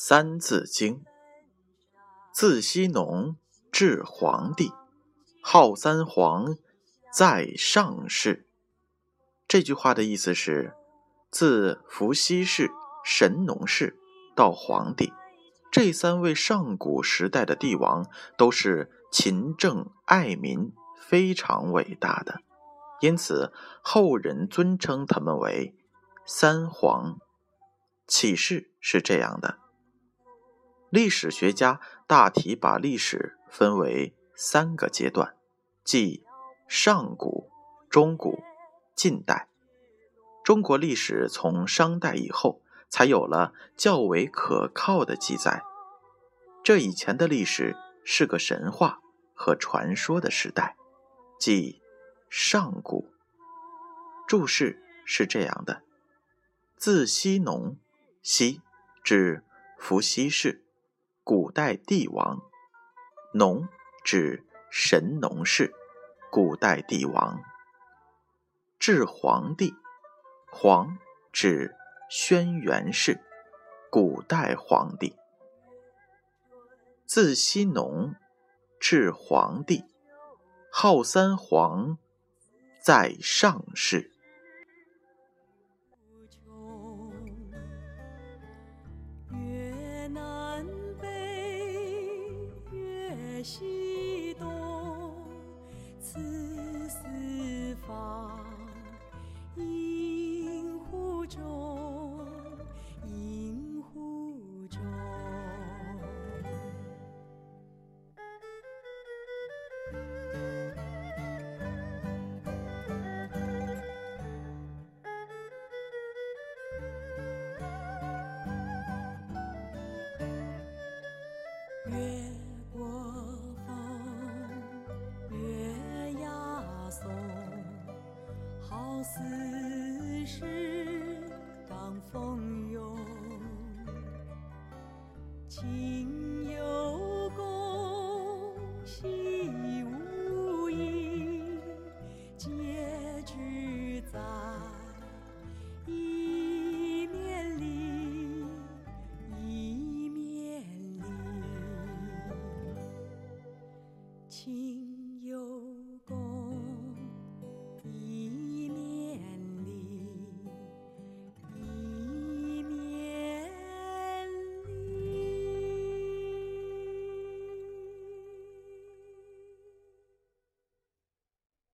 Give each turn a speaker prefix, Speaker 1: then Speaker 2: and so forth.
Speaker 1: 三字经》，自羲农至黄帝，号三皇，在上世。这句话的意思是，自伏羲氏、神农氏到黄帝，这三位上古时代的帝王都是勤政爱民、非常伟大的，因此后人尊称他们为三皇。启示是这样的。历史学家大体把历史分为三个阶段，即上古、中古、近代。中国历史从商代以后才有了较为可靠的记载，这以前的历史是个神话和传说的时代，即上古。注释是这样的：自西农，西指伏羲氏。古代帝王，农指神农氏，古代帝王。至黄帝，黄指轩辕氏，古代皇帝。自羲农至黄帝，号三皇，在上世。此事当风有情有共心无疑结局在一面里一面里。情